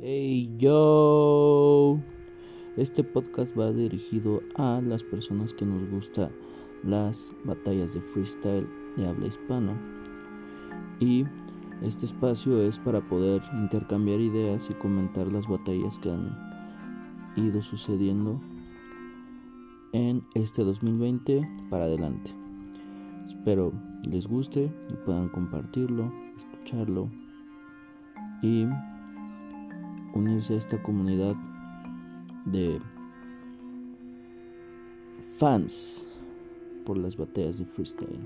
Hey yo, este podcast va dirigido a las personas que nos gusta las batallas de freestyle de habla hispana y este espacio es para poder intercambiar ideas y comentar las batallas que han ido sucediendo en este 2020 para adelante. Espero les guste y puedan compartirlo, escucharlo y unirse a esta comunidad de fans por las batallas de freestyle.